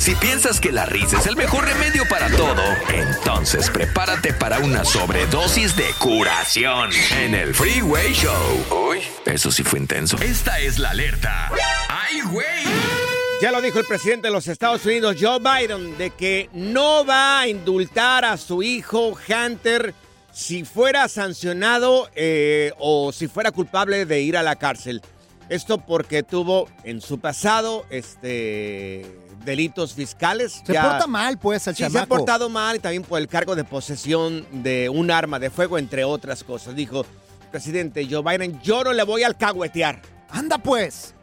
Si piensas que la risa es el mejor remedio para todo, entonces prepárate para una sobredosis de curación en el Freeway Show. Uy, eso sí fue intenso. Esta es la alerta. ¡Ay, güey! Ya lo dijo el presidente de los Estados Unidos, Joe Biden, de que no va a indultar a su hijo Hunter si fuera sancionado eh, o si fuera culpable de ir a la cárcel. Esto porque tuvo en su pasado este delitos fiscales. Se Ya- porta mal, pues, el Sí, se ha portado mal y también por el cargo de posesión de un arma de fuego, entre otras cosas. Dijo, presidente Joe Biden, yo no le voy a alcahuetear. Anda, pues.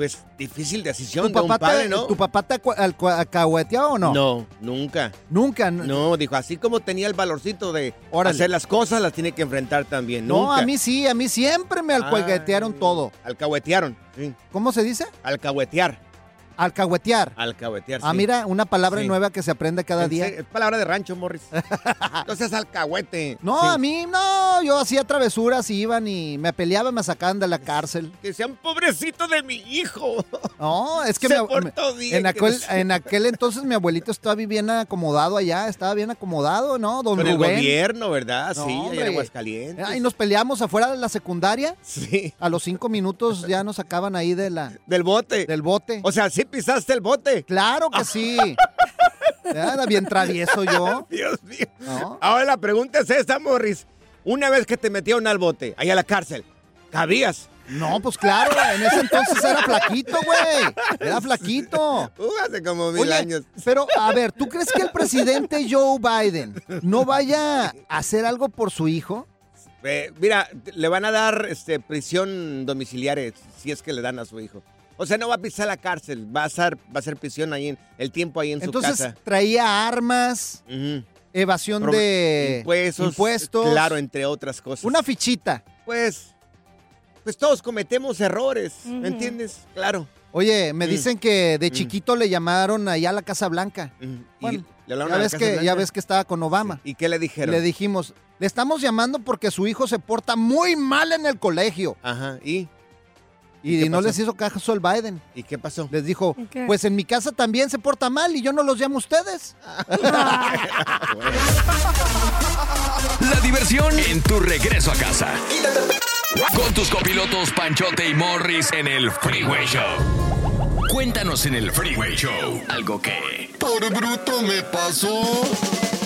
Pues difícil decisión ¿Tu de un papá, padre, te, ¿no? ¿Tu papá te alcahueteó o no? No, nunca. Nunca. No, dijo, así como tenía el valorcito de Órale. hacer las cosas, las tiene que enfrentar también. No, nunca. a mí sí, a mí siempre me alcahuetearon Ay, todo. Alcahuetearon, sí. ¿Cómo se dice? Alcahuetear. Alcahuetear. Alcahuetear, Ah, sí. mira, una palabra Sí. nueva que se aprende cada En día. Es palabra de rancho, Morris. Entonces, alcahuete. No, Sí. a mí no, yo hacía travesuras y iban y me peleaban, me sacaban de la cárcel. Que sean pobrecito de mi hijo. No, es que Se me- portó bien, en, que aquel, no sé. en aquel entonces mi abuelito estaba bien acomodado allá, estaba bien acomodado, ¿no? Don Con el gobierno, ¿verdad? No, sí, allá hombre. en Aguascalientes. Ah, y nos peleamos afuera de la secundaria. Sí. A los cinco minutos ya nos sacaban ahí de la, Del bote. del bote. O sea, sí pisaste el bote. Claro que sí. Era bien travieso yo. Dios mío. ¿no? Ahora la pregunta es esta, Morris. Una vez que te metieron al bote, ahí a la cárcel, ¿cabías? No, pues claro, en ese entonces era flaquito, güey. Era flaquito. Uh, hace como mil Oye, años. pero a ver, ¿tú crees que el presidente Joe Biden no vaya a hacer algo por su hijo? Eh, mira, le van a dar este, prisión domiciliaria si es que le dan a su hijo. O sea, no va a pisar la cárcel, va a ser, va a ser prisión ahí en el tiempo ahí en Entonces su casa. traía armas, evasión Pro- de impuestos, impuestos, claro, entre otras cosas. una fichita. Pues, pues todos cometemos errores, ¿me entiendes? Claro. Oye, me Mm. dicen que de Mm. chiquito le llamaron allá a la Casa Blanca. Y Bueno, le hablaron Ya a la ves, Casa que, Blanca. ya ves que estaba con Obama. ¿Y qué le dijeron? le dijimos, le estamos llamando porque su hijo se porta muy mal en el colegio. Ajá, ¿y? Y, no pasó? les hizo caso el Biden. ¿Y qué pasó? Les dijo, pues en mi casa también se porta mal y yo no los llamo a ustedes. La diversión en tu regreso a casa. Con tus copilotos Panchote y Morris en el Freeway Show. Cuéntanos en el Freeway Show algo que... Por bruto me pasó.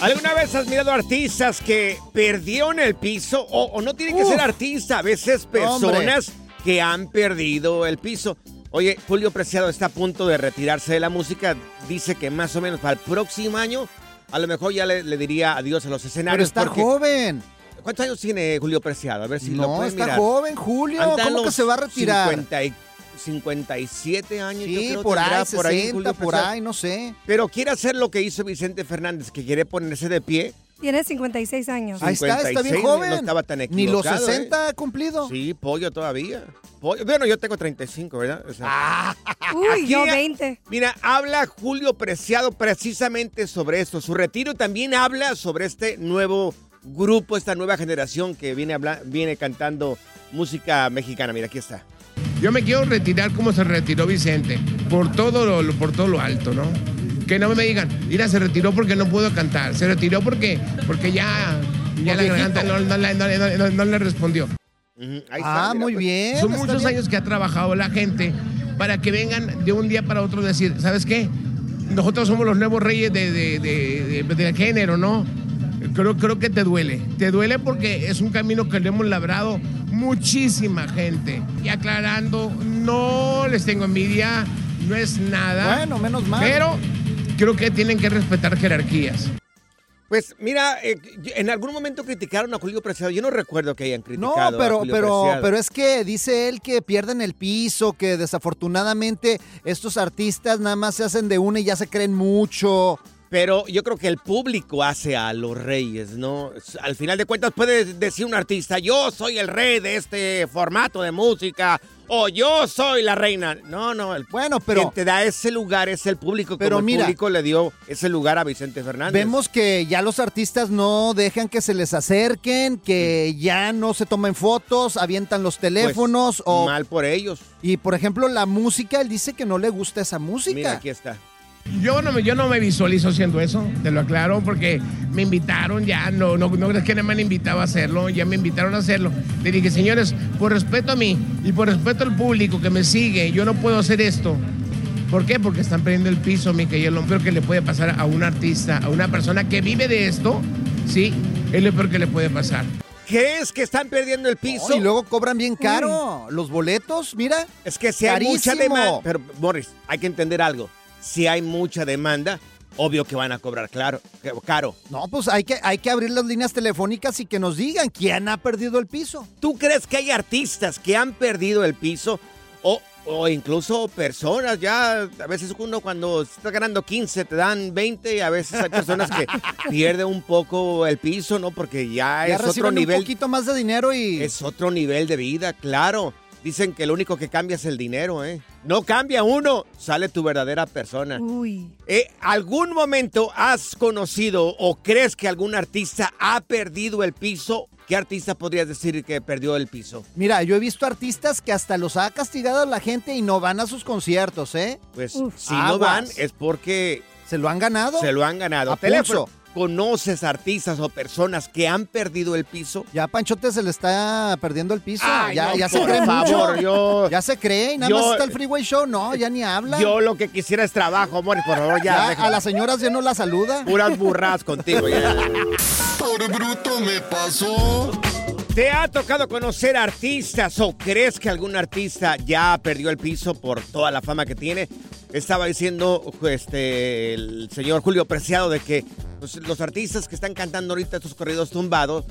¿Alguna vez has mirado artistas que perdieron el piso? O, o no tienen que ser artistas, a veces personas que han perdido el piso. Oye, Julio Preciado está a punto de retirarse de la música. Dice que más o menos para el próximo año a lo mejor ya le, le diría adiós a los Pero escenarios. está porque- joven. ¿Cuántos años tiene Julio Preciado? A ver si lo No, puedes está mirar. joven, Julio. Anda ¿Cómo que se va a retirar? 50 y- 57 años, yo Sí, creo por ahí, 60, Julio por Preciado. ahí, no sé. Pero quiere hacer lo que hizo Vicente Fernández, que quiere ponerse de pie. Tiene 56 años. Ahí está, está 56, bien joven. no estaba tan Ni los equivocado, 60 ha cumplido. Sí, pollo todavía. Pollo- Bueno, yo tengo 35, ¿verdad? O sea, Ah, Uy, yo ya- 20. Mira, habla Julio Preciado precisamente sobre esto. Su retiro también habla sobre este nuevo grupo, esta nueva generación que viene, habla- viene cantando música mexicana. Mira, aquí está. Yo me quiero retirar como se retiró Vicente, por todo lo- por todo lo alto, ¿no? Que no me digan, mira, se retiró porque no pudo cantar, se retiró porque, porque ya, ya la garganta no, no le- no le- no le- no le respondió. Ahí está, ah, mira, muy pues. bien. Son muchos bien. años que ha trabajado la gente para que vengan de un día para otro a decir, ¿sabes qué? Nosotros somos los nuevos reyes de, de- de- de- del género, ¿no? Creo, creo que te duele. Te duele porque es un camino que le hemos labrado muchísima gente. Y aclarando, no les tengo envidia, no es nada. Bueno, menos mal. Pero creo que tienen que respetar jerarquías. Pues mira, eh, en algún momento criticaron a Julio Preciado. Yo no recuerdo que hayan No, criticado a pero, Julio pero, Preciado. pero es que dice él que pierden el piso, que desafortunadamente estos artistas nada más se hacen de una y ya se creen mucho. Pero yo creo que el público hace a los reyes, ¿no? Al final de cuentas puede decir un artista, yo soy el rey de este formato de música, o yo soy la reina. No, no, el Bueno, pero quien te da ese lugar es el público, Pero como el mira, público le dio ese lugar a Vicente Fernández. vemos que ya los artistas no dejan que se les acerquen, que ya no se tomen fotos, avientan los Pues, teléfonos o Mal por ellos. y por ejemplo la música, él dice que no le gusta esa música. Mira, aquí está. Yo no, me, yo no me visualizo haciendo eso, te lo aclaro, porque me invitaron ya, no, no, no crees que no me han invitado a hacerlo, ya me invitaron a hacerlo. Le dije, señores, por respeto a mí y por respeto al público que me sigue, yo no puedo hacer esto. ¿Por qué? Porque están perdiendo el piso, Mica, y es lo peor que le puede pasar a un artista, a una persona que vive de esto, sí, es lo peor que le puede pasar. ¿Crees que están perdiendo el piso? Oh, y luego cobran bien caro los boletos, mira. Es que si hay mucha demanda. Pero, Morris, hay que entender algo. Si hay mucha demanda, obvio que van a cobrar claro, caro. No, pues hay que, hay que abrir las líneas telefónicas y que nos digan quién ha perdido el piso. ¿Tú crees que hay artistas que han perdido el piso? O, o incluso personas, ya a veces uno cuando está ganando 15 te dan 20 y a veces hay personas que pierden un poco el piso, ¿no? Porque ya, Ya es otro nivel. un poquito más de dinero y... Es otro nivel de vida, claro. Dicen que lo único que cambia es el dinero, ¿eh? No cambia uno, sale tu verdadera persona. Uy. Eh, ¿Algún momento has conocido o crees que algún artista ha perdido el piso? ¿Qué artista podrías decir que perdió el piso? Mira, yo he visto artistas que hasta los ha castigado la gente y no van a sus conciertos, ¿eh? Pues Uf. si no van es porque ¿Se lo han ganado? se lo han ganado. A Teléfono. pulso. ¿Conoces artistas o personas que han perdido el piso? Ya Panchote se le está perdiendo el piso. Ay, ya no, ya se por cree favor, mucho. yo- Ya se cree y nada yo- más está el Freeway Show. No, ya ni habla. Yo lo que quisiera es trabajo, amor, por favor, ya. a las señoras ya no la saluda. Puras burras contigo, ya. Por bruto me pasó. ¿Te ha tocado conocer artistas o crees que algún artista ya perdió el piso por toda la fama que tiene? Estaba diciendo este, el señor Julio Preciado de que pues, los artistas que están cantando ahorita estos corridos tumbados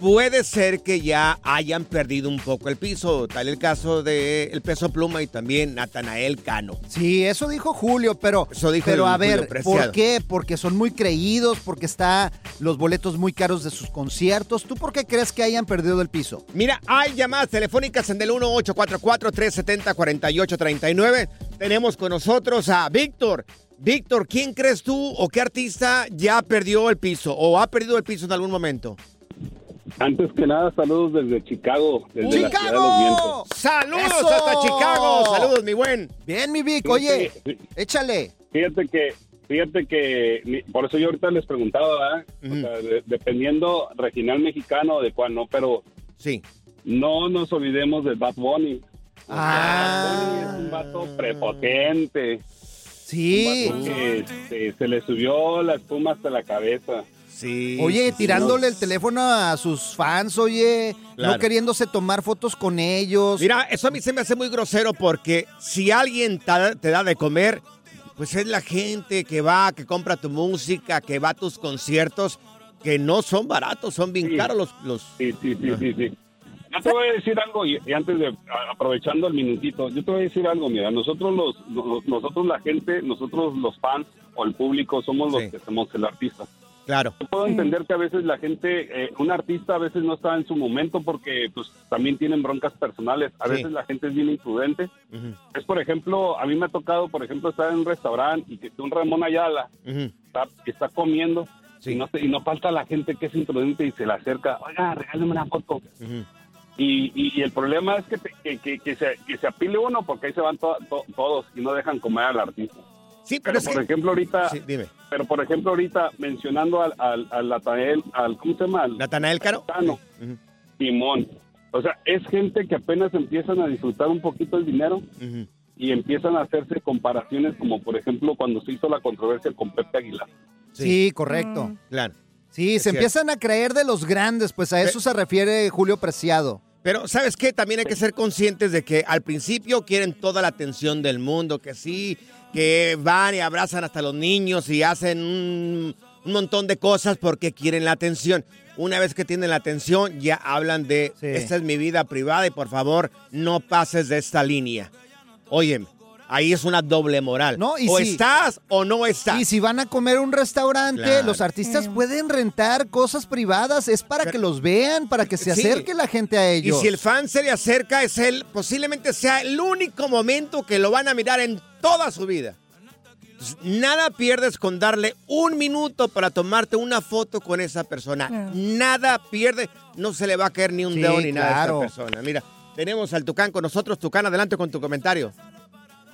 puede ser que ya hayan perdido un poco el piso. Tal el caso de El Peso Pluma y también Natanael Cano. Sí, eso dijo Julio, pero, Eso dijo pero a ver. ¿por qué? Porque son muy creídos, porque está los boletos muy caros de sus conciertos. ¿Tú por qué crees que hayan perdido el piso? Mira, hay llamadas telefónicas en el 1844-370-4839. Tenemos con nosotros a Víctor. Víctor, ¿quién crees tú o qué artista ya perdió el piso o ha perdido el piso en algún momento? Antes que nada, saludos desde Chicago, desde la ciudad de los vientos. ¡Chicago! ¡Saludos ¡Eso! hasta Chicago! ¡Saludos, mi buen! Bien, mi Vic, oye, échale. Fíjate que, fíjate que, por eso yo ahorita les preguntaba, ¿verdad? Ujú. O sea, de- dependiendo regional mexicano o de cuál no, pero Sí. no nos olvidemos de Bad Bunny. Ah. Bad Bunny es un vato prepotente. Sí. Un vato que este, se le subió la espuma hasta la cabeza. Sí. Oye, sí, tirándole el teléfono a sus fans, oye, Claro. no queriéndose tomar fotos con ellos. Mira, eso a mí se me hace muy grosero porque si alguien te da de comer, pues es la gente que va, que compra tu música, que va a tus conciertos, que no son baratos, son bien Sí. caros los... los... Sí, sí, sí, sí, sí. Yo te voy a decir algo y, y antes de aprovechando el minutito, yo te voy a decir algo, mira, nosotros los, los- nosotros la gente, nosotros los fans o el público somos los Sí. que somos el artista. Claro. Yo puedo entender que a veces la gente, eh, un artista a veces no está en su momento porque pues también tienen broncas personales. A Sí. veces la gente es bien imprudente. Es por ejemplo, a mí me ha tocado, por ejemplo, estar en un restaurante y que un Ramón Ayala está, comiendo Sí. y, no se- y no falta la gente que es imprudente y se le acerca, oiga, regálame una foto. Ujú. Y, y- y el problema es que, te- que, que- que se, que se apile uno porque ahí se van to- to- todos y no dejan comer al artista. Sí, pero, Pero es por que... ejemplo ahorita, Sí, dime. pero por ejemplo ahorita mencionando al, al, al Natanael, al, ¿cómo se llama? Al ¿Natanael Caro? Tano, Simón. O sea, es gente que apenas empiezan a disfrutar un poquito el dinero y empiezan a hacerse comparaciones como por ejemplo cuando se hizo la controversia con Pepe Aguilar. Sí, correcto. Claro. Sí, Es se cierto. empiezan a creer de los grandes, pues a eso se refiere Julio Preciado. Pero, ¿sabes qué? También hay que ser conscientes de que al principio quieren toda la atención del mundo, que sí, que van y abrazan hasta los niños y hacen un, un montón de cosas porque quieren la atención. Una vez que tienen la atención, ya hablan de, Sí. esta es mi vida privada y por favor, no pases de esta línea. Óyeme, ahí es una doble moral. No, y o si- estás o no estás. Y si van a comer a un restaurante, Claro. los artistas pueden rentar cosas privadas, es para que los vean, para que se Sí. acerque la gente a Y ellos. si el fan se le acerca, es él, posiblemente sea el único momento que lo van a mirar en toda su vida. Entonces, nada pierdes con darle un minuto para tomarte una foto con esa persona. Claro. Nada pierde, no se le va a caer ni un Sí, dedo ni nada a esta persona. Mira, tenemos al Tucán con nosotros. Tucán, adelante con tu comentario.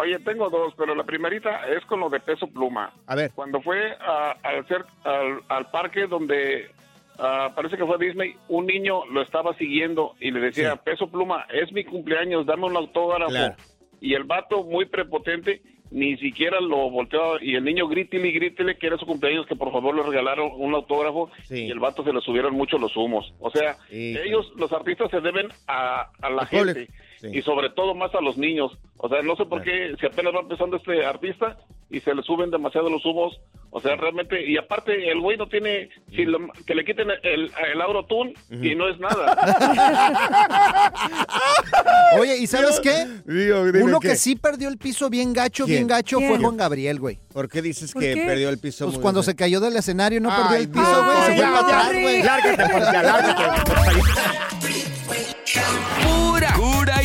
Oye, tengo dos, pero la primerita es con lo de peso pluma. A ver. Cuando fue a- al, cer- al, al parque donde ah, parece que fue a Disney, un niño lo estaba siguiendo y le decía, Sí. peso pluma, es mi cumpleaños, dame un autógrafo. Claro. Y el vato, muy prepotente, ni siquiera lo volteó y el niño grítele y grítele que era su cumpleaños, que por favor le regalaron un autógrafo Sí. y el vato se le subieron mucho los humos. O sea, Sí, ellos, los artistas, se deben a, a la público. Sí. y sobre todo más a los niños. O sea, no sé por qué, si apenas va empezando este artista y se le suben demasiado los humos. O sea, realmente, y aparte, el güey no tiene, si lo- que le quiten el, el autotune y no es nada. Oye, ¿y sabes qué? Digo, Uno qué. que sí perdió el piso bien gacho, ¿Quién? bien gacho fue. Juan Gabriel, güey. ¿Por qué dices ¿Por que qué? perdió el piso? Pues muy cuando bien? se cayó del escenario no Ay, perdió el piso, güey, se fue ya, para atrás, güey. Lárgate, por lárgate.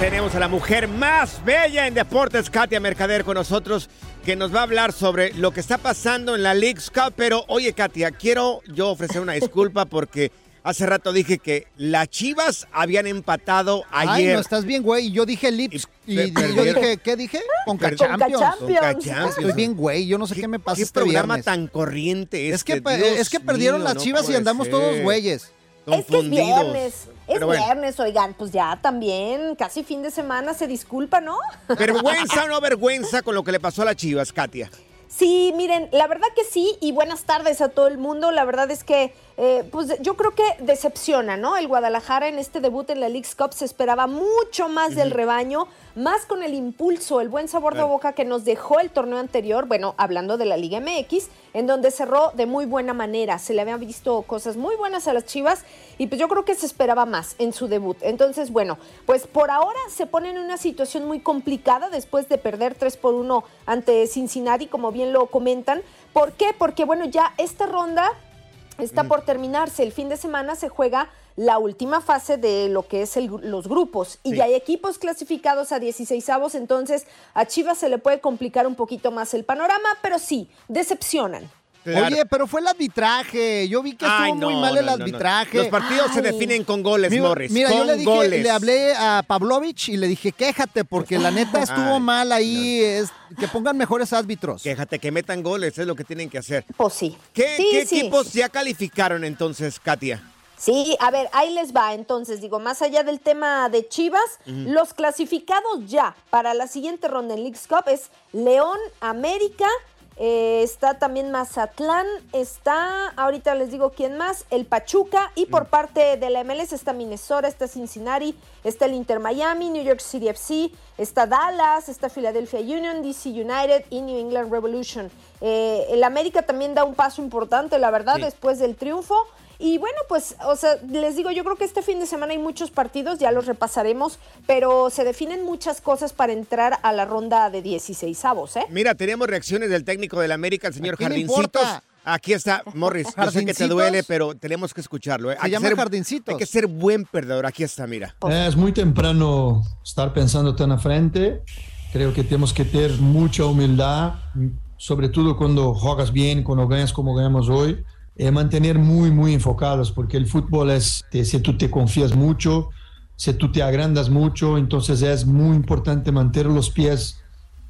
Tenemos a la mujer más bella en deportes, Katia Mercader, con nosotros, que nos va a hablar sobre lo que está pasando en la League Cup. Pero, oye, Katia, quiero yo ofrecer una disculpa porque hace rato dije que las Chivas habían empatado Ay, ayer. no estás bien, güey. Yo dije Lips y, y yo dije, ¿qué dije? Conca Per- Champions. Conca Champions. Estoy bien, güey. Yo no sé qué, me pasa ¿Qué este programa viernes. tan corriente Es que, este? Dios es que perdieron mío, las no Chivas y andamos ser. todos güeyes. Es que es Confundidos. viernes. Es bueno. viernes, oigan, pues ya también, casi fin de semana, se disculpa, ¿no? ¿Vergüenza o no vergüenza con lo que le pasó a las chivas, Katia? Sí, miren, la verdad que sí, y buenas tardes a todo el mundo. La verdad es que, eh, pues yo creo que decepciona, ¿no? El Guadalajara en este debut en la League's Cup se esperaba mucho más del rebaño, más con el impulso, el buen sabor de boca que nos dejó el torneo anterior, bueno, hablando de la Liga MX, en donde cerró de muy buena manera. Se le habían visto cosas muy buenas a las Chivas y pues yo creo que se esperaba más en su debut. Entonces, bueno, pues por ahora se ponen en una situación muy complicada después de perder 3 por 1 ante Cincinnati, como bien lo comentan. ¿Por qué? Porque bueno, ya esta ronda está por terminarse. El fin de semana se juega la última fase de lo que es el los grupos y Sí. ya hay equipos clasificados a 16 avos, entonces a Chivas se le puede complicar un poquito más el panorama, pero sí, decepcionan. Oye, pero fue el arbitraje. Yo vi que estuvo Ay, muy no, mal el no, no, no. arbitraje. Los partidos se definen con goles, Mira, Morris. Mira, con yo le dije, goles. le hablé a Pavlovich y le dije, quéjate, porque la neta estuvo Ay, mal ahí. Es, que pongan mejores árbitros. Quéjate, que metan goles, es lo que tienen que hacer. Pues sí. ¿Qué, Sí, qué sí. equipos ya calificaron entonces, Katia? Sí, a ver, ahí les va. Entonces, digo, más allá del tema de Chivas, los clasificados ya para la siguiente ronda en League's Cup es León, América, eh, está también Mazatlán, está, ahorita les digo quién más, el Pachuca, y por parte de la MLS está Minnesota, está Cincinnati, está el Inter Miami, New York City FC, está Dallas, está Philadelphia Union, DC United y New England Revolution. Eh, el América también da un paso importante, la verdad, Sí. después del triunfo. Y bueno, pues, o sea, les digo, yo creo que este fin de semana hay muchos partidos, ya los repasaremos, pero se definen muchas cosas para entrar a la ronda de 16 avos, ¿eh? Mira, tenemos reacciones del técnico del América, el señor Jardincitos. Aquí está, Morris. Yo sé que te duele, pero tenemos que escucharlo. ¿eh? Se Hay que llama ser- Jardincitos. Hay que ser buen perdedor. Aquí está, mira. Es muy temprano estar pensando tan a frente. Creo que tenemos que tener mucha humildad, sobre todo cuando juegas bien, cuando ganas como ganamos hoy, y mantener muy, muy enfocados, porque el fútbol es, te- si tú te confías mucho, si tú te agrandas mucho, entonces es muy importante mantener los pies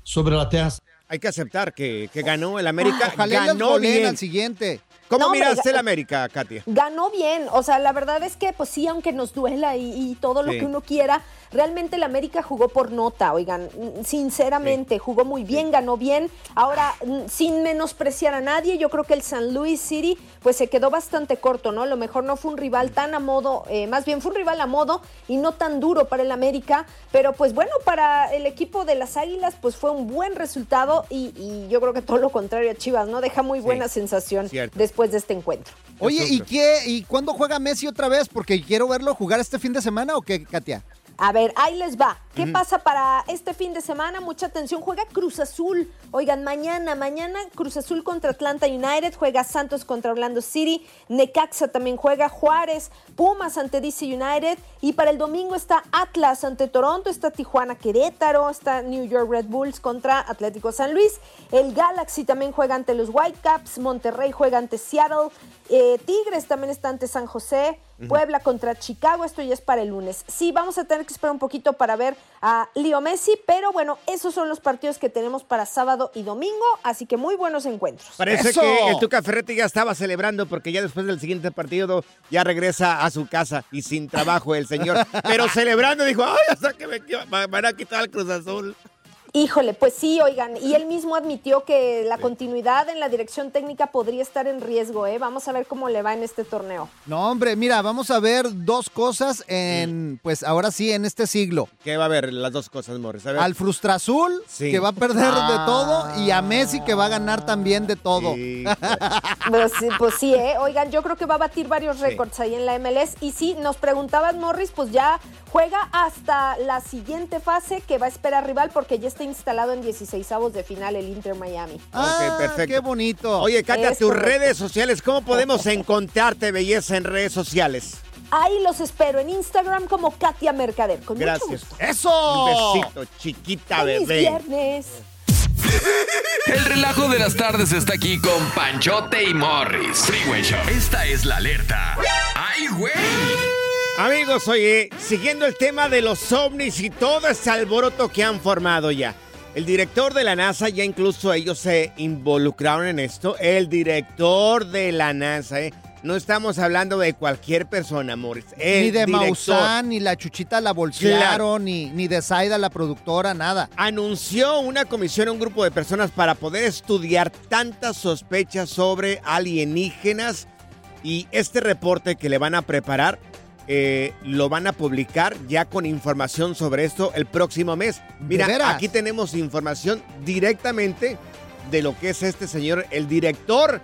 sobre la tierra. Hay que aceptar que, que ganó el América. Ojalá y les ganó bien. al siguiente. ¿Cómo No, miraste el América, Katia? Ganó bien, o sea, la verdad es que, pues sí, aunque nos duela y, y todo lo Sí. que uno quiera, realmente el América jugó por nota, oigan, sinceramente, jugó muy bien, ganó bien. Ahora, sin menospreciar a nadie, yo creo que el San Luis City, pues se quedó bastante corto, ¿no? A lo mejor no fue un rival tan a modo, eh, más bien fue un rival a modo y no tan duro para el América, pero pues bueno, para el equipo de las Águilas, pues fue un buen resultado y, y yo creo que todo lo contrario a Chivas, ¿no? Deja muy buena sensación Cierto. después de este encuentro. Oye, ¿y qué? ¿Y cuándo juega Messi otra vez? Porque quiero verlo jugar este fin de semana o qué, Katia? A ver, ahí les va. ¿Qué pasa para este fin de semana? Mucha atención. Juega Cruz Azul. Oigan, mañana, mañana Cruz Azul contra Atlanta United. Juega Santos contra Orlando City. Necaxa también juega. Juárez, Pumas ante DC United. Y para el domingo está Atlas ante Toronto. Está Tijuana Querétaro. Está New York Red Bulls contra Atlético San Luis. El Galaxy también juega ante los Whitecaps. Monterrey juega ante Seattle. Eh, Tigres también está ante San José. Puebla contra Chicago, esto ya es para el lunes. Sí, vamos a tener que esperar un poquito para ver a Leo Messi, pero bueno, esos son los partidos que tenemos para sábado y domingo, así que muy buenos encuentros. Parece que el Tuca Ferretti ya estaba celebrando porque ya después del siguiente partido ya regresa a su casa y sin trabajo el señor. Pero celebrando dijo, ay, hasta que me van a quitar el Cruz Azul. Híjole, pues sí, oigan, y él mismo admitió que la continuidad en la dirección técnica podría estar en riesgo, ¿eh? Vamos a ver cómo le va en este torneo. No, hombre, mira, vamos a ver dos cosas en, pues ahora sí, en este siglo. ¿Qué va a haber? Las dos cosas, Morris. A ver. Al Frustrazul, Sí. que va a perder de Ah. todo, y a Messi, que va a ganar también de todo. Pues, sí, pues sí, ¿eh? Oigan, yo creo que va a batir varios récords ahí en la MLS. Y sí, nos preguntaban, Morris, pues ya juega hasta la siguiente fase que va a esperar rival porque ya está instalado en 16 avos de final el Inter Miami. ok, perfecto. Ah, qué bonito. Oye, Katia, Es tus correcto. redes sociales, ¿cómo podemos encontrarte belleza en redes sociales? Ahí los espero en Instagram como Katia Mercader. Con Gracias. mucho gusto. ¡Eso! Un besito, chiquita ¡Feliz bebé. viernes! El relajo de las tardes está aquí con Panchote y Morris. Freeway Show. Esta es la alerta. ¡Ay, güey! Amigos, oye, siguiendo el tema de los ovnis y todo ese alboroto que han formado ya. El director de la NASA, ya incluso ellos se involucraron en esto. El director de la NASA, ¿eh? no estamos hablando de cualquier persona, Morris. El ni de director Maussan, ni la Chuchita la bolsearon, ni, ni de Zaida la productora, nada. anunció una comisión a un grupo de personas para poder estudiar tantas sospechas sobre alienígenas y este reporte que le van a preparar eh, lo van a publicar ya con información sobre esto el próximo mes. Mira, aquí tenemos información directamente de lo que es este señor, el director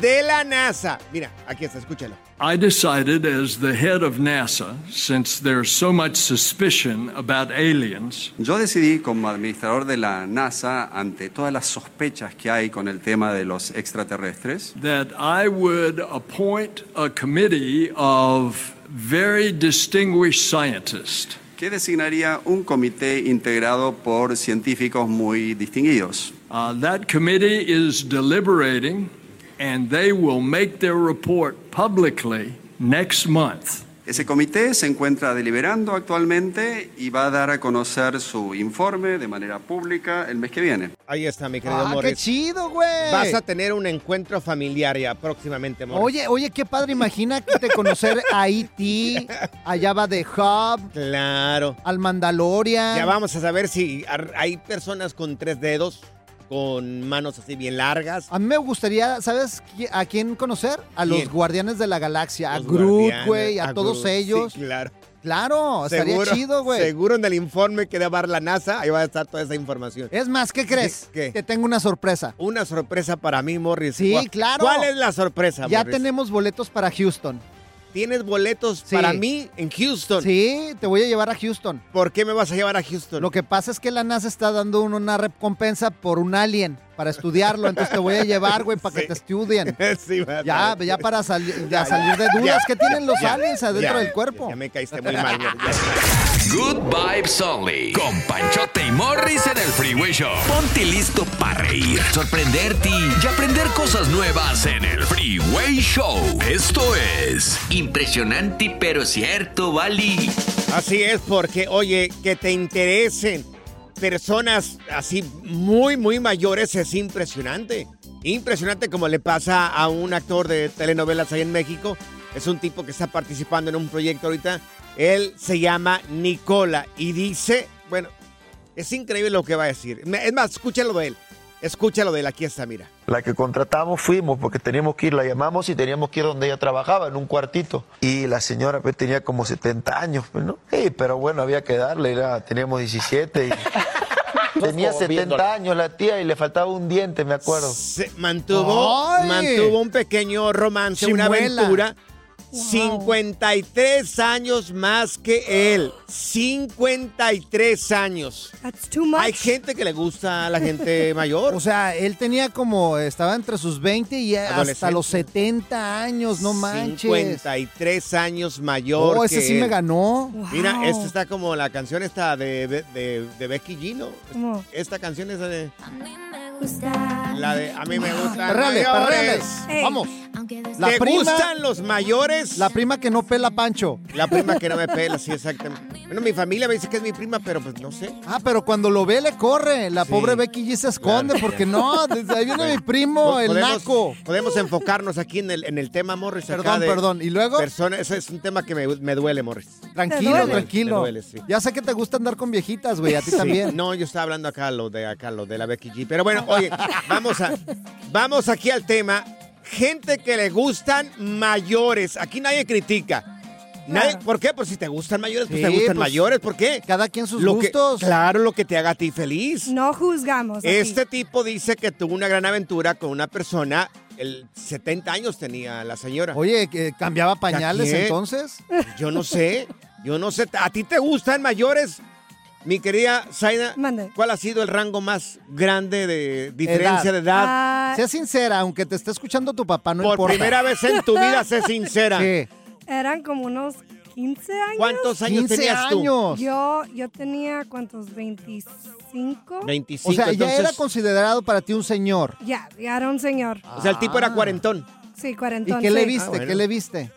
de la NASA. Mira, aquí está, escúchalo. I decided, as the head of NASA, since there's so much suspicion about aliens, Yo decidí como administrador de la NASA, ante todas las sospechas que hay con el tema de los extraterrestres, that I would appoint a committee of very distinguished scientists que designaría un comité integrado por científicos muy distinguidos. Uh, that committee is deliberating, and they will make their report publicly next month. Ese comité se encuentra deliberando actualmente y va a dar a conocer su informe de manera pública el mes que viene. Ahí está, mi querido Ah, qué Morris. chido, güey. Vas a tener un encuentro familiar ya próximamente, Morris. Oye, oye, qué padre, imagínate conocer a E.T., allá va de Hub, Claro. al Mandalorian. Ya vamos a saber si hay personas con tres dedos, con manos así bien largas. A mí me gustaría, ¿sabes a quién conocer? A los ¿Quién? Guardianes de la Galaxia, a Groot, güey, a, todos Groot. ellos. Sí, claro. Claro, estaría Seguro- chido, güey. Seguro en el informe que debe dar la NASA, ahí va a estar toda esa información. Es más, ¿qué crees? ¿Qué? Te tengo una sorpresa. Una sorpresa para mí, Morris. Sí, ¿Cuál- claro. ¿Cuál es la sorpresa, Ya Morris? tenemos boletos para Houston. ¿Tienes boletos Sí. para mí en Houston? Sí, te voy a llevar a Houston. ¿Por qué me vas a llevar a Houston? Lo que pasa es que la NASA está dando un- una recompensa por un alien para estudiarlo, entonces te voy a llevar, güey, para que te estudien. Sí, Ya, ya para sali- ya Ya, salir de dudas que tienen los aliens adentro del cuerpo. Ya me caíste muy mal. Good Vibes Only. Con Panchote y Morris en el Freeway Show. Ponte listo para reír, sorprenderte y aprender cosas nuevas en el Freeway Show. Esto es impresionante pero cierto, Bali. Así es, porque, oye, que te interesen personas así muy, muy mayores es impresionante. Impresionante como le pasa a un actor de telenovelas ahí en México. Es un tipo que está participando en un proyecto ahorita. Él se llama Nicola y dice, bueno, es increíble lo que va a decir. Es más, escúchalo de él. Escúchalo de él, aquí está, mira. La que contratamos fuimos porque teníamos que ir, la llamamos y teníamos que ir donde ella trabajaba, en un cuartito. Y la señora pues, tenía como 70 años, pues, ¿no? Sí, pero bueno, había que darle, era, teníamos 17 y... Tenía 70 años la tía y le faltaba un diente, me acuerdo. Se mantuvo, ¡Ay! mantuvo un pequeño romance, una Chimuela. Aventura. 53 años más que él. 53 años. That's too much. Hay gente que le gusta a la gente mayor. O sea, él tenía como, estaba entre sus 20 y hasta los 70 años, no manches. 53 años mayor. Oh, ese que sí me ganó. Mira, Wow. esta está como la canción esta de, de, de- de Becky G, ¿no? ¿Cómo? Esta canción es de... La de A mí me gustan Perreale, mayores. perreale. Ey. Vamos. La ¿Te prima, gustan los mayores? la prima que no pela Pancho. La prima que no me pela, sí, exactamente. Bueno, mi familia me dice que es mi prima, pero pues no sé. Ah, pero cuando lo ve le corre. La Sí. pobre Becky G se esconde Claro. porque no, desde ahí viene mi primo, el podemos, naco. Podemos enfocarnos aquí en el, en el tema, Morris. acá Perdón, de perdón. ¿Y luego? Persona, ese es un tema que me, me duele, Morris. Tranquilo, duele? tranquilo. Me duele, sí. Ya sé que te gusta andar con viejitas, güey, a ti Sí. también. No, yo estaba hablando acá lo de acá, lo de la Becky G. Pero bueno, oye, vamos a vamos aquí al tema. Gente que le gustan mayores. Aquí nadie critica. Nadie- Claro. ¿Por qué? Pues si te gustan mayores, pues Sí, te gustan pues, mayores. ¿Por qué? Cada quien sus Lo que- gustos. claro, lo que te haga a ti feliz. No juzgamos. aquí. Este tipo dice que tuvo una gran aventura con una persona. El 70 años tenía la señora. Oye, que cambiaba pañales entonces. Yo no sé. Yo no sé. ¿A ti te gustan mayores? Mi querida Zaina, Mande. ¿cuál ha sido el rango más grande de diferencia de edad? Ah, Sea sincera, aunque te esté escuchando tu papá, no Por importa. primera vez en tu vida, sé sincera. Sí. eran como unos 15 años. ¿Cuántos años 15 tenías tú? años. Yo, yo tenía, ¿cuántos? ¿25? 25. O sea, ya era considerado para ti un señor. Ya, ya era un señor. o sea, el tipo era cuarentón. Sí, ¿Y cuarentón. qué le viste? Ah, bueno. ¿Qué le viste?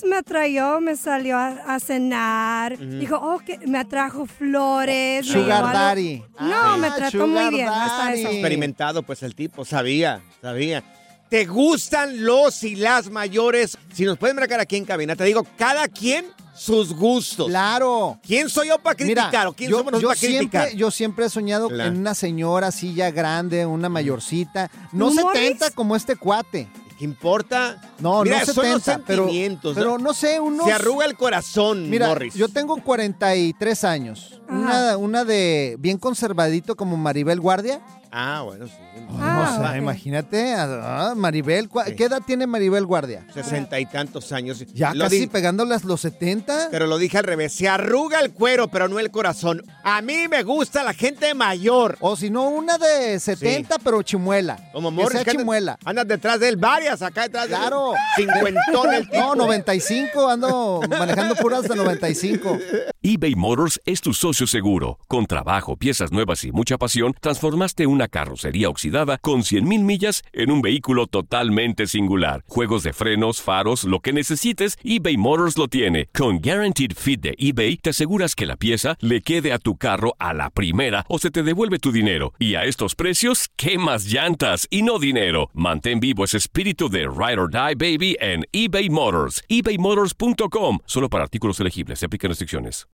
Pues me atrayó, me salió a, a cenar. Dijo, oh, que me atrajo flores. Sugar daddy. No, Ah, me trató muy sugar bien. Hasta daddy. eso. Experimentado, pues el tipo, sabía, sabía. ¿Te gustan los y las mayores? Si nos pueden marcar aquí en cabina, te digo, cada quien sus gustos. Claro. ¿Quién soy yo para criticar Mira, o quién yo, somos nosotros para criticar? siempre, yo siempre he soñado Claro. en una señora así ya grande, una mayorcita. No ¿Morris? 70 como este cuate. ¿Qué importa? No, Mira, no son los 70, pero, sentimientos, pero ¿no? no sé, unos... Se arruga el corazón, Mira, Morris. yo tengo 43 años. Una, una de bien conservadito como Maribel Guardia. Ah, bueno, sí. o sea, imagínate, ah, Maribel, ¿cuá- ¿qué edad tiene Maribel Guardia? Sesenta y tantos años. Ya Lo casi di- pegándolas los 70. Pero lo dije al revés. Se arruga el cuero, pero no el corazón. A mí me gusta la gente mayor. O si no, una de 70, pero chimuela. Como Morris. sea que andas- chimuela. Andas detrás de él, varias acá detrás de él. Claro. Cincuentón el tipo. No, 95, ando manejando puras de 95. eBay Motors es tu socio seguro. Con trabajo, piezas nuevas y mucha pasión, transformaste una carrocería oxidada con 100.000 millas en un vehículo totalmente singular. Juegos de frenos, faros, lo que necesites, eBay Motors lo tiene. Con Guaranteed Fit de eBay, te aseguras que la pieza le quede a tu carro a la primera o se te devuelve tu dinero. Y a estos precios, ¿qué más llantas y no dinero? Mantén vivo ese espíritu de Ride or Die Baby en eBay Motors. ebaymotors.com. Solo para artículos elegibles. Se aplican restricciones.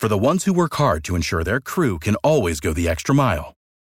For the ones who work hard to ensure their crew can always go the extra mile,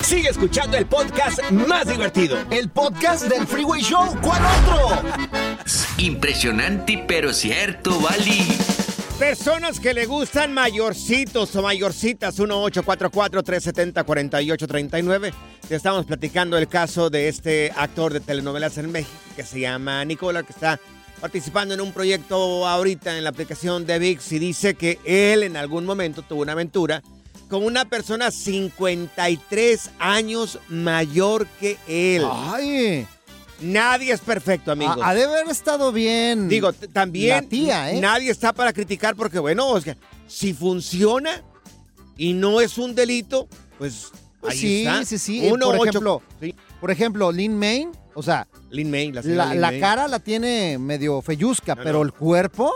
Sigue escuchando el podcast más divertido. El podcast del Freeway Show. ¿Cuál otro? Impresionante, pero cierto, Bali. Personas que le gustan mayorcitos o mayorcitas, 1844-370-4839. Te estamos platicando el caso de este actor de telenovelas en México que se llama Nicola, que está participando en un proyecto ahorita en la aplicación de VIX y dice que él en algún momento tuvo una aventura con una persona 53 años mayor que él. Ay. Nadie es perfecto, amigos. Ha, de haber estado bien. Digo, también La tía, ¿eh? nadie está para criticar porque, bueno, si funciona y no es un delito, pues ahí sí, está. sí, sí. Uno, por ocho- ejemplo, Sí. por ejemplo, Lin Main, o sea, Lin May, la, señora la, Lin la May. cara la tiene medio feyuzca, No, pero no. el cuerpo,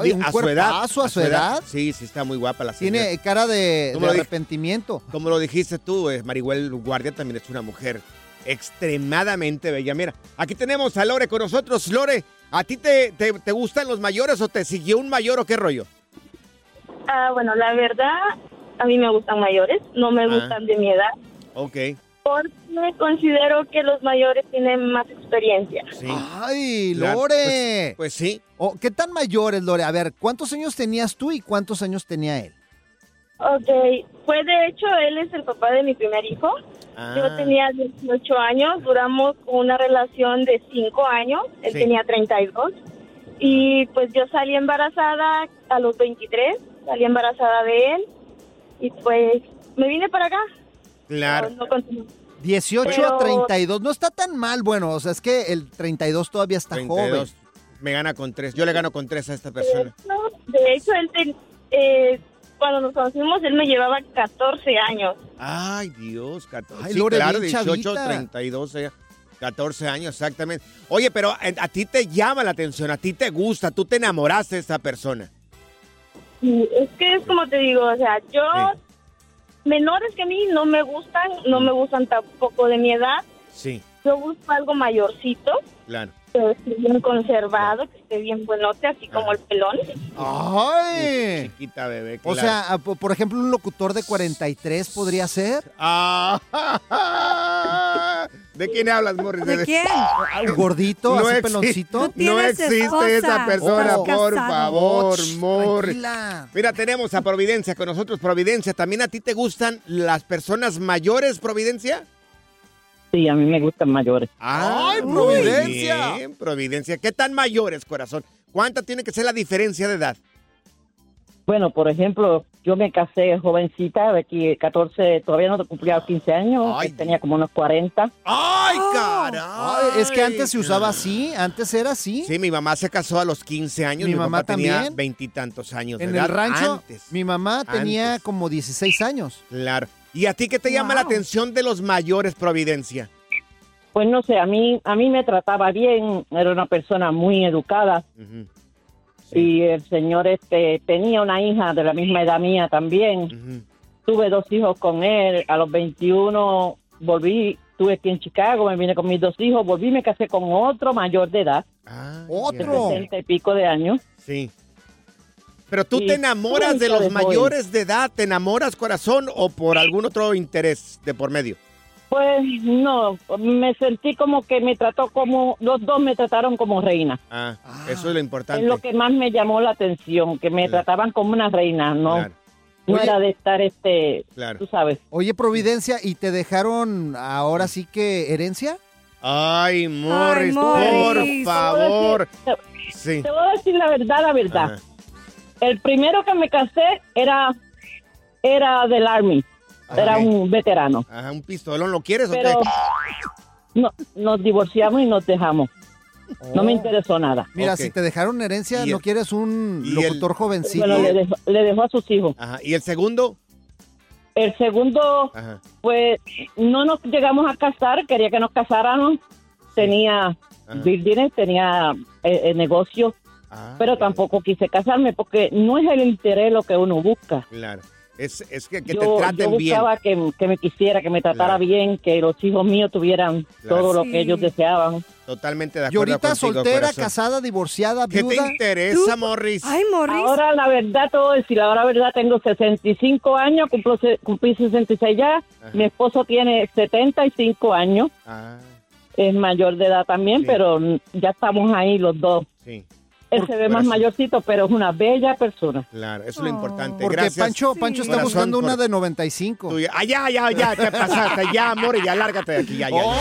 ay, un a su edad. cuerpazo a su edad. Sí, sí, está muy guapa la señora. Tiene cara de, ¿Cómo de lo dije? arrepentimiento. Como lo dijiste tú, eh, Maribel Guardia también es una mujer extremadamente bella. Mira, aquí tenemos a Lore con nosotros. Lore, ¿a ti te, te, te gustan los mayores o te siguió un mayor o qué rollo? Ah, bueno, la verdad, a mí me gustan mayores, no me Ah. gustan de mi edad, Ok. Porque considero que los mayores tienen más experiencia. Sí. Ay, Lore. Pues, pues sí. Oh, ¿Qué tan mayor es Lore? A ver, ¿cuántos años tenías tú y cuántos años tenía él? Ok, pues de hecho él es el papá de mi primer hijo. Ah. Yo tenía 18 años, duramos una relación de 5 años, él Sí. tenía 32. Y pues yo salí embarazada a los 23, salí embarazada de él y pues me vine para acá. Claro. No, no continué. 18 Pero- a 32. No está tan mal, bueno, o sea, es que el 32 todavía está 32. Me gana con tres. Yo le gano con tres a esta persona. De hecho, él ten- eh, cuando nos conocimos, él me llevaba 14 años. Ay, Dios, 14. Ay, sí, Lore, claro, bien 18, chavita. 32, eh, 14 años, exactamente. Oye, pero a, a ti te llama la atención, a ti te gusta, tú te enamoraste de esta persona. Y es que es como te digo, o sea, yo, menores que a mí no me gustan, no me gustan tampoco de mi edad. Sí, Yo busco algo mayorcito, claro. que esté bien conservado, que esté bien buenote, así como el pelón. ¡Ay! Chiquita bebé, O claro. sea, a- po- por ejemplo, un locutor de 43 podría ser. Ah, ¿De quién hablas, Morris? ¿De quién? Un gordito, No así existe- peloncito. Tú No tienes existe esposa, esa persona, estás por casado. favor, Morris. tranquila. Mira, tenemos a Providencia con nosotros, Providencia. ¿También a ti te gustan las personas mayores, Providencia? Sí, a mí me gustan mayores. ¡Ay, Muy Providencia! bien. Providencia. ¿Qué tan mayores, corazón? ¿Cuánta tiene que ser la diferencia de edad? Bueno, por ejemplo, yo me casé jovencita, de aquí 14, todavía no cumplía 15 años, tenía como unos 40. ¡Ay, caray! Ay, es que antes se usaba así, antes era así. Sí, mi mamá se casó a los 15 años. Mi Mi, mamá papá tenía veintitantos años. de En edad el rancho, Antes. mi mamá tenía como 16 años. Claro. ¿Y a ti qué te llama la atención de los mayores, Providencia? Pues no sé, a mí, a mí me trataba bien, era una persona muy educada. Y el señor este tenía una hija de la misma edad mía también. Tuve dos hijos con él. A los 21 volví, estuve aquí en Chicago, me vine con mis dos hijos, volví y me casé con otro mayor de edad. ¿Otro? De 60 y pico de años. Sí. Pero tú te enamoras de los mayores de edad, ¿te enamoras corazón o por algún otro interés de por medio? Pues no, me sentí como que me trató como, los dos me trataron como reina. Ah, eso es lo importante. Es lo que más me llamó la atención, que me trataban como una reina, no, Claro. no Oye. era de estar este, Claro. tú sabes. Oye, Providencia, ¿y te dejaron ahora sí que herencia? Ay, Morris, Morris. por favor. Te, Sí. te voy a decir la verdad, la verdad. El primero que me casé era, era del Army, era Ok. un veterano. Ajá, un pistolón, ¿lo quieres Pero o qué? no, nos divorciamos y nos dejamos. No me Oh. interesó nada. Mira, si te dejaron herencia, ¿Y ¿no el- quieres un locutor el- jovencito? Bueno, le dejó, le dejó a sus hijos. Ajá. ¿Y el segundo? El segundo, Ajá. pues no nos llegamos a casar, quería que nos casáramos. Tenía buildings, tenía eh, eh, negocios, Ah, pero tampoco quise casarme porque no es el interés lo que uno busca. Claro. Es, es que, que yo, te yo traten bien. buscaba que, que me quisiera, que me tratara Claro. bien, que los hijos míos tuvieran Claro. todo lo Sí. que ellos deseaban. Totalmente de Y acuerdo ahorita contigo, soltera, corazón. casada, divorciada, ¿Qué te viuda. interesa, Morris? Ay, Morris. Ahora la verdad, todo decir, ahora la verdad tengo 65 años, cumplo, cumplí 66 ya, mi esposo tiene 75 años, Ah, es mayor de edad también, pero mm, ya estamos ahí los dos. sí. Él se ve más mayorcito, pero es una bella persona. Claro, eso es lo importante. Porque Gracias. Pancho, Pancho está corazón, buscando una de 95. tuya. Ah, ya, ya, ya, te pasaste. Ya, amor, ya, lárgate de aquí, ya, ya. Oh.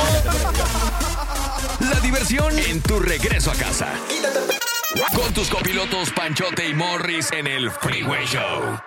ya. La diversión en tu regreso a casa. Con tus copilotos Panchote y Morris en el Freeway Show.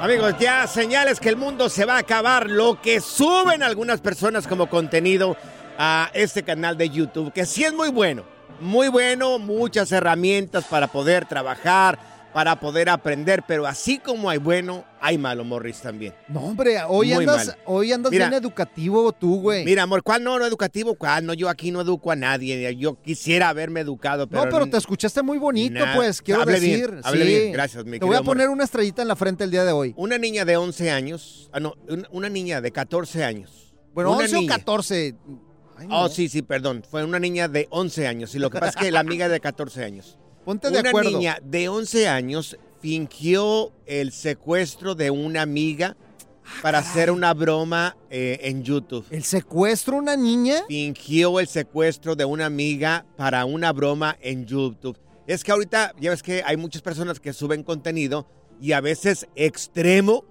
Amigos, ya señales que el mundo se va a acabar. Lo que suben algunas personas como contenido a este canal de YouTube, que sí es muy bueno. Muy bueno, muchas herramientas para poder trabajar, para poder aprender, pero así como hay bueno, hay malo, Morris, también. No, hombre, hoy Muy andas, mal. hoy andas Mira. bien educativo tú, güey. Mira, amor, ¿cuál no, no educativo? ¿Cuál no? Yo aquí no educo a nadie. Yo quisiera haberme educado, pero... no, pero te escuchaste muy bonito, pues, quiero Hable bien, decir. hable sí. bien. Gracias, mi Te voy a amor. poner una estrellita en la frente el día de hoy. Una niña de 11 años, ah, no, una, una niña de 14 años. Bueno, Una 11 o niña. 14. Ay, no. Oh, sí, sí, perdón. Fue una niña de 11 años. Y lo que pasa es que la amiga de 14 años. Ponte de una acuerdo. niña de 11 años fingió el secuestro de una amiga para hacer una broma eh, en YouTube. ¿El secuestro una niña? Fingió el secuestro de una amiga para una broma en YouTube. Es que ahorita, ya ves que hay muchas personas que suben contenido y a veces extremo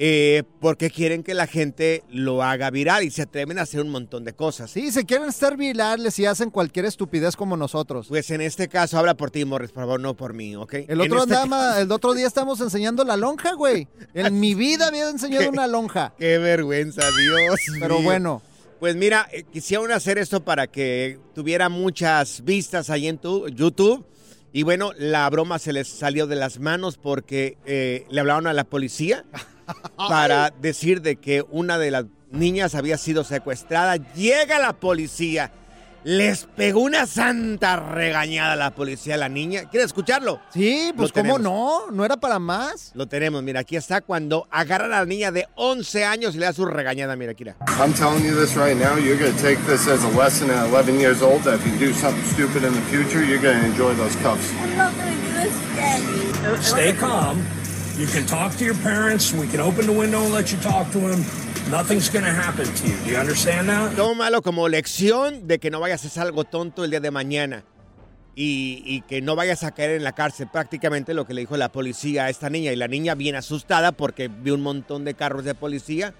eh, porque quieren que la gente lo haga viral y se atreven a hacer un montón de cosas. Sí, se quieren estar virales y hacen cualquier estupidez como nosotros. Pues en este caso habla por ti, Morris, por favor, no por mí, ¿ok? El otro, este el otro día estamos enseñando la lonja, güey. En mi vida había enseñado una lonja. Qué vergüenza, Dios. Pero mío. bueno. Pues mira, eh, quisieron hacer esto para que tuviera muchas vistas ahí en tu YouTube. Y bueno, la broma se les salió de las manos porque eh, le hablaron a la policía para decir de que una de las niñas había sido secuestrada. Llega la policía, les pegó una santa regañada a la policía a la niña. ¿Quieres escucharlo? Sí, pues Lo cómo tenemos. no, no era para más. Lo tenemos, mira, aquí está cuando agarra a la niña de 11 años y le da su regañada, mira, aquí. I'm telling you this right now. You're going to take this as a lesson at 11 years old that if you do something stupid in the future, you're going to enjoy those cuffs. I'm not gonna do this again. Stay calm. You can talk to your parents. We can open the window and let you talk to them. Nothing's going to happen to you. Do you understand that? Tómalo como lección de que no vayas a hacer algo tonto el día de mañana y, y que no vayas a caer en la cárcel. Prácticamente lo que le dijo la policía a esta niña. Y la niña bien asustada porque vio un montón de carros de policía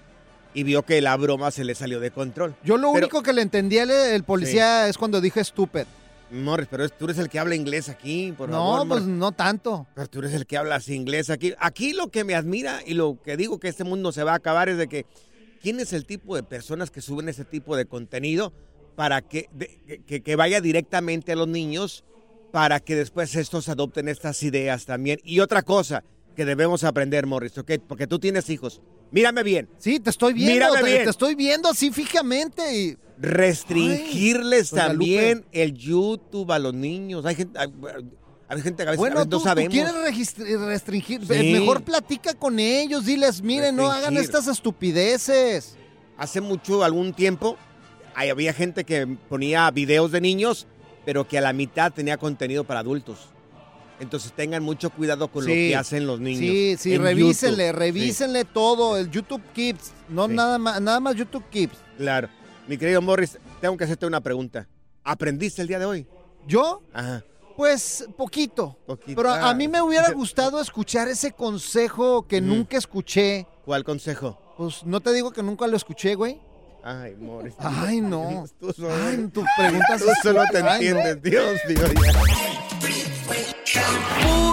y vio que la broma se le salió de control. Yo lo Pero- único que le entendí al el policía es cuando dije stupid. Morris, pero tú eres el que habla inglés aquí, por No, favor. pues Morris. no tanto. Pero tú eres el que hablas inglés aquí. Aquí lo que me admira y lo que digo que este mundo se va a acabar es de que quién es el tipo de personas que suben ese tipo de contenido para que, de- que, que vaya directamente a los niños para que después estos adopten estas ideas también. Y otra cosa que debemos aprender, Morris, ¿ok? Porque tú tienes hijos. Mírame bien. Sí, te estoy viendo. Mírame te, bien. te estoy viendo así fijamente y... Restringirles Ay, también el YouTube a los niños. Hay gente, hay, hay gente que a veces, a Bueno, veces tú, no sabemos. tú quieres registr- restringir. Sí. Mejor platica con ellos. Diles, miren, no hagan estas estupideces. Hace mucho, algún tiempo, había gente que ponía videos de niños, pero que a la mitad tenía contenido para adultos. Entonces tengan mucho cuidado con lo que hacen los niños. Sí, sí, en revísenle, YouTube. revísenle todo. El YouTube Kids. No Sí. nada más, nada más YouTube Kids. Claro. Mi querido Morris, tengo que hacerte una pregunta. ¿Aprendiste el día de hoy? ¿Yo? Ajá. Pues poquito. Poquito. Pero a Ah. mí me hubiera gustado escuchar ese consejo que nunca escuché. ¿Cuál consejo? Pues no te digo que nunca lo escuché, güey. Ay, Morris. Ay, no. Tú solo, Ay, tu pregunta tú solo te Ay, no. entiendes, Dios mío. ya.